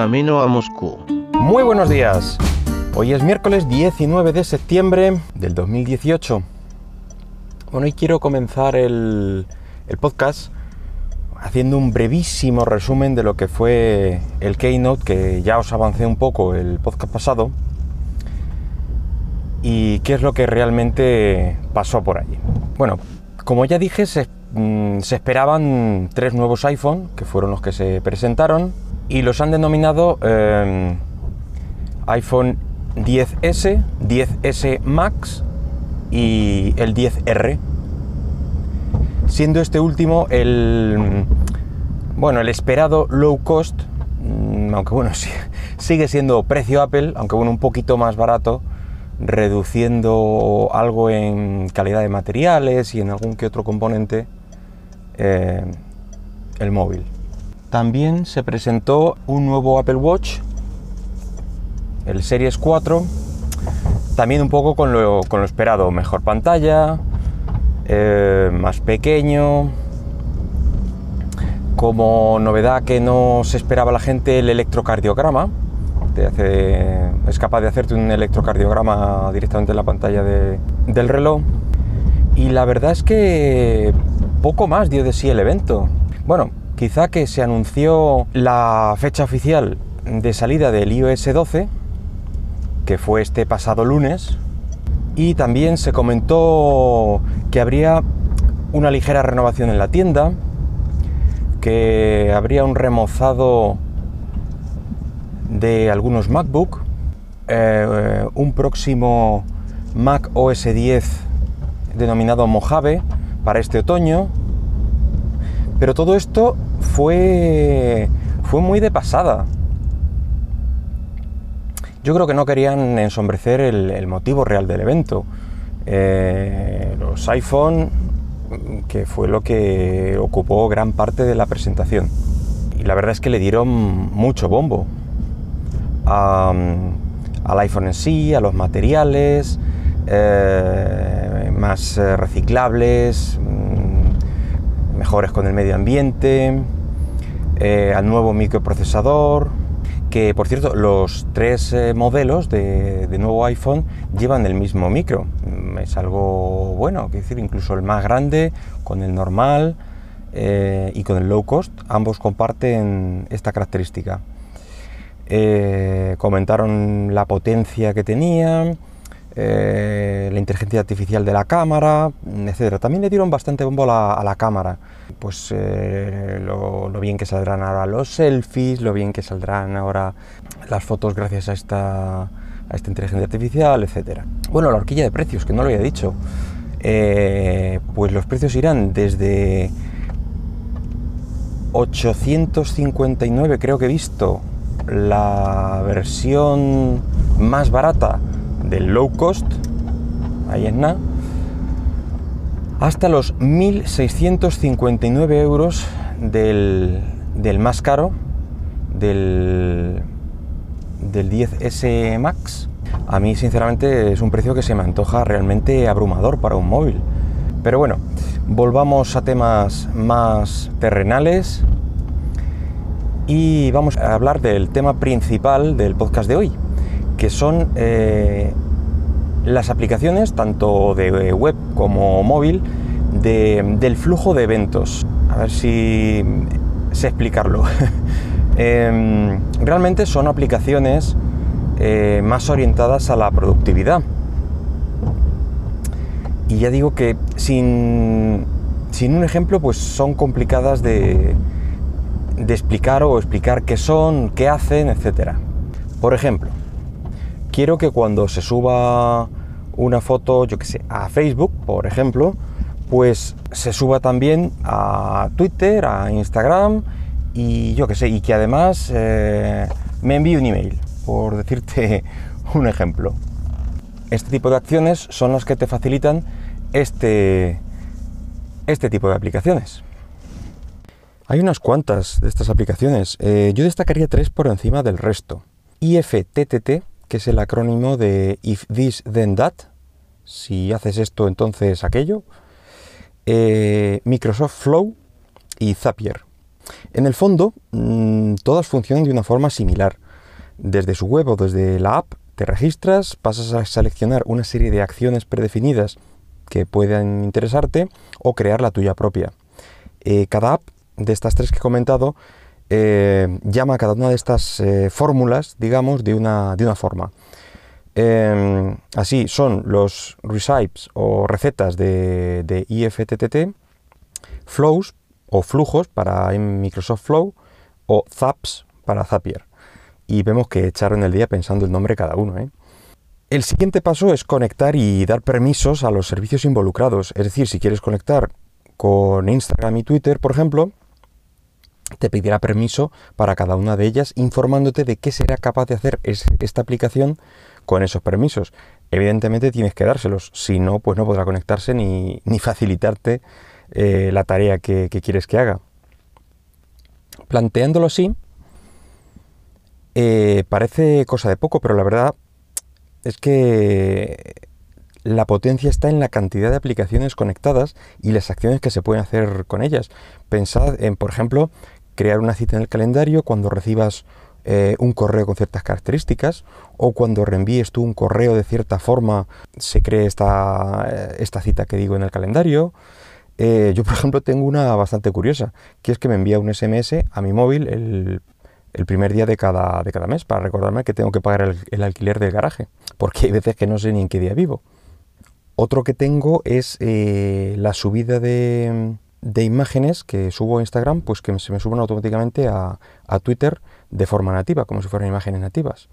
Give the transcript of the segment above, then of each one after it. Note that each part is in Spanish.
camino a Moscú. Muy buenos días. Hoy es miércoles 19 de septiembre del 2018. Bueno, y quiero comenzar el, el podcast haciendo un brevísimo resumen de lo que fue el Keynote, que ya os avancé un poco el podcast pasado, y qué es lo que realmente pasó por allí. Bueno, como ya dije, se, mm, se esperaban tres nuevos iPhone, que fueron los que se presentaron, y los han denominado eh, iPhone 10S, 10S Max y el 10R. Siendo este último el bueno, el esperado low cost, mm, aunque bueno, sigue siendo precio Apple, aunque bueno, un poquito más barato, reduciendo algo en calidad de materiales y en algún que otro componente eh, el móvil. También se presentó un nuevo Apple Watch, el Series 4, también un poco con lo, con lo esperado, mejor pantalla, eh, más pequeño, como novedad que no se esperaba la gente, el electrocardiograma. Te hace, es capaz de hacerte un electrocardiograma directamente en la pantalla de- del reloj. Y la verdad es que poco más dio de sí el evento. Bueno, quizá que se anunció la fecha oficial de salida del iOS 12, que fue este pasado lunes, y también se comentó que habría una ligera renovación en la tienda, que habría un remozado de algunos MacBook, eh, un próximo Mac OS 10 denominado Mojave para este otoño, pero todo esto fue, fue muy de pasada. Yo creo que no querían ensombrecer el, motivo real del evento. Eh, los iPhone, que fue lo que ocupó gran parte de la presentación. Y la verdad es que le dieron mucho bombo a, al iPhone en sí, a los materiales, eh, más eh, reciclables, mejores con el medio ambiente, eh, al nuevo microprocesador, que por cierto los tres eh, modelos de, nuevo iPhone llevan el mismo micro. Mm, Es algo bueno, es decir, incluso el más grande con el normal eh, y con el low cost, ambos comparten esta característica. Comentaron la potencia que tenía, eh, la inteligencia artificial de la cámara, etc. También le dieron bastante bombo a la, cámara, pues eh, lo, bien que saldrán ahora los selfies, lo bien que saldrán ahora las fotos gracias a esta, inteligencia artificial, etc. Bueno, la horquilla de precios, que no lo había dicho, eh, pues los precios irán desde 859, creo que he visto, la versión más barata del low cost, ahí es nada, hasta los 1.659 euros del, del más caro, del, del 10S Max. A mí, sinceramente, es un precio que se me antoja realmente abrumador para un móvil. Pero bueno, volvamos a temas más terrenales y vamos a hablar del tema principal del podcast de hoy, que son eh, las aplicaciones, tanto de web como móvil, de- del flujo de eventos. A ver si sé explicarlo. Em, realmente son aplicaciones eh, más orientadas a la productividad. Y ya digo que sin, sin un ejemplo, pues son complicadas de, de explicar o explicar qué son, qué hacen, etc. Por ejemplo, quiero que cuando se suba una foto, yo que sé, a Facebook, por ejemplo, pues se suba también a Twitter, a Instagram y yo que sé, y que además eh, me envíe un email, por decirte un ejemplo. Este tipo de acciones son las que te facilitan este, este tipo de aplicaciones. Hay unas cuantas de estas aplicaciones. Eh, yo destacaría tres por encima del resto. IFTTT, que es el acrónimo de If This Then That. Si haces esto, entonces aquello. Eh, Microsoft Flow y Zapier. En el fondo, mm, todas funcionan de una forma similar. Desde su web o desde la app, te registras, pasas a seleccionar una serie de acciones predefinidas que puedan interesarte o crear la tuya propia. Eh, cada app de estas tres que he comentado eh, llama a cada una de estas eh, fórmulas, digamos, de una, de una forma. Em, así son los recipes o recetas de, de, IFTTT, flows o flujos para Microsoft Flow o zaps para Zapier. Y vemos que echaron el día pensando el nombre cada uno. ¿eh? El siguiente paso es conectar y dar permisos a los servicios involucrados. Es decir, si quieres conectar con Instagram y Twitter, por ejemplo, te pedirá permiso para cada una de ellas, informándote de qué será capaz de hacer esta aplicación con esos permisos. Evidentemente tienes que dárselos, si no, pues no podrá conectarse ni, facilitarte eh, la tarea que, quieres que haga. Planteándolo así, eh, parece cosa de poco, pero la verdad es que la potencia está en la cantidad de aplicaciones conectadas y las acciones que se pueden hacer con ellas. Pensad en, por ejemplo, crear una cita en el calendario cuando recibas eh, un correo con ciertas características o cuando reenvíes tú un correo de cierta forma se cree esta, eh, esta cita que digo en el calendario. Eh, yo, por ejemplo, tengo una bastante curiosa, que es que me envía un SMS a mi móvil el, primer día de cada, de cada mes para recordarme que tengo que pagar el, el, alquiler del garaje, porque hay veces que no sé ni en qué día vivo. Otro que tengo es la subida de, de imágenes que subo a Instagram, pues que se me suben automáticamente a, Twitter de forma nativa, como si fueran imágenes nativas.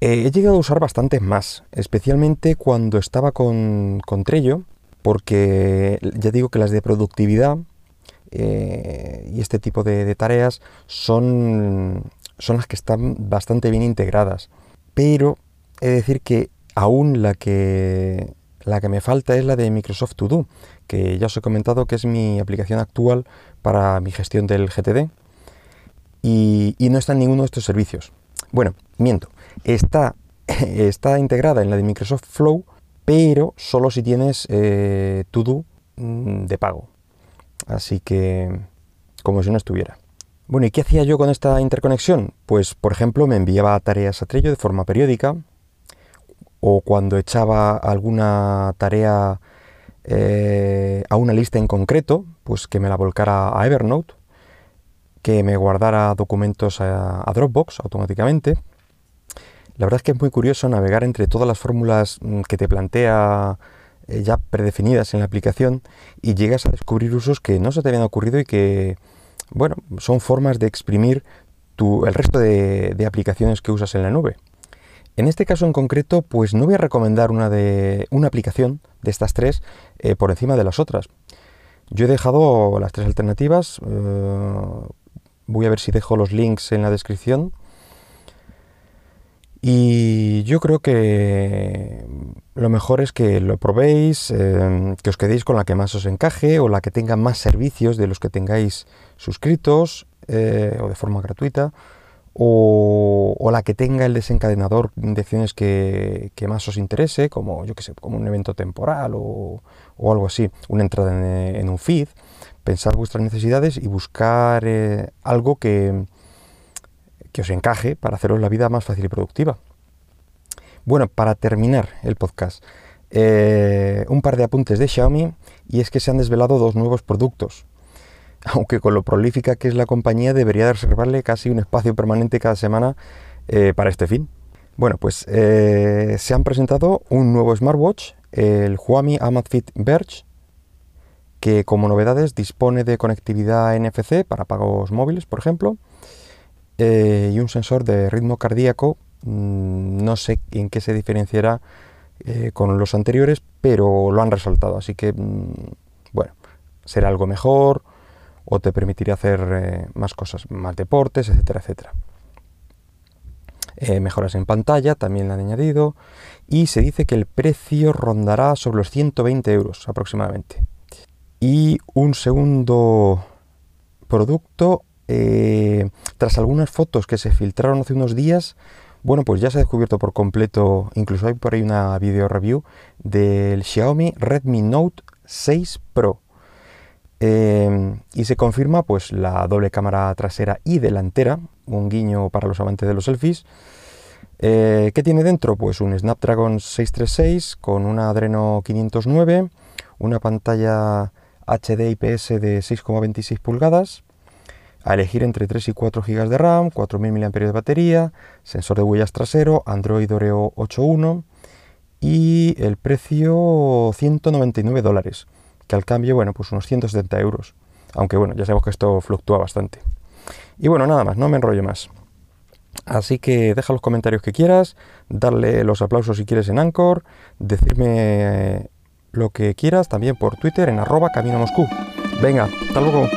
Eh, he llegado a usar bastantes más, especialmente cuando estaba con, con Trello, porque ya digo que las de productividad eh, y este tipo de, tareas son, son las que están bastante bien integradas. Pero he de decir que aún la que la que me falta es la de Microsoft To Do, que ya os he comentado que es mi aplicación actual para mi gestión del GTD y, no está en ninguno de estos servicios. Bueno, miento, está, está integrada en la de Microsoft Flow, pero solo si tienes eh, To Do mm, de pago. Así que, como si no estuviera. Bueno, ¿y qué hacía yo con esta interconexión? Pues, por ejemplo, me enviaba tareas a Trello de forma periódica, o cuando echaba alguna tarea eh, a una lista en concreto, pues que me la volcara a Evernote, que me guardara documentos a, Dropbox automáticamente. La verdad es que es muy curioso navegar entre todas las fórmulas mm, que te plantea eh, ya predefinidas en la aplicación y llegas a descubrir usos que no se te habían ocurrido y que, bueno, son formas de exprimir el resto de aplicaciones que usas en la nube. En este caso en concreto, pues no voy a recomendar una, de, una aplicación de estas tres eh, por encima de las otras. Yo he dejado las tres alternativas, eh, voy a ver si dejo los links en la descripción. Y yo creo que lo mejor es que lo probéis, eh, que os quedéis con la que más os encaje o la que tenga más servicios de los que tengáis suscritos o de forma gratuita o, la que tenga el desencadenador de acciones que, más os interese, como yo que sé, como un evento temporal o, algo así, una entrada en, un feed, pensar vuestras necesidades y buscar eh, algo que, que os encaje para haceros la vida más fácil y productiva. Bueno, para terminar el podcast, eh, un par de apuntes de Xiaomi y es que se han desvelado dos nuevos productos aunque con lo prolífica que es la compañía debería reservarle casi un espacio permanente cada semana eh, para este fin. Bueno, pues eh, se han presentado un nuevo smartwatch, el Huami Amazfit Verge, que como novedades dispone de conectividad NFC para pagos móviles, por ejemplo, eh, y un sensor de ritmo cardíaco. Mm, no sé en qué se diferenciará con los anteriores, pero lo han resaltado, así que, mm, bueno, será algo mejor, o te permitiría hacer más cosas, más deportes, etcétera, etcétera. Eh, mejoras en pantalla también han añadido y se dice que el precio rondará sobre los 120 euros aproximadamente. Y un segundo producto, eh, tras algunas fotos que se filtraron hace unos días, bueno, pues ya se ha descubierto por completo, incluso hay por ahí una video review del Xiaomi Redmi Note 6 Pro. Eh, y se confirma pues la doble cámara trasera y delantera, un guiño para los amantes de los selfies. Eh, ¿Qué tiene dentro? Pues un Snapdragon 636 con una Adreno 509, una pantalla HD IPS de 6,26 pulgadas, a elegir entre 3 y 4 GB de RAM, 4000 mAh de batería, sensor de huellas trasero, Android Oreo 8.1 y el precio 199 dólares, que al cambio, bueno, pues unos 170 euros. Aunque bueno, ya sabemos que esto fluctúa bastante. Y bueno, nada más, no me enrollo más. Así que deja los comentarios que quieras, darle los aplausos si quieres en Anchor, decirme lo que quieras también por Twitter en arroba camino Moscú. Venga, hasta luego.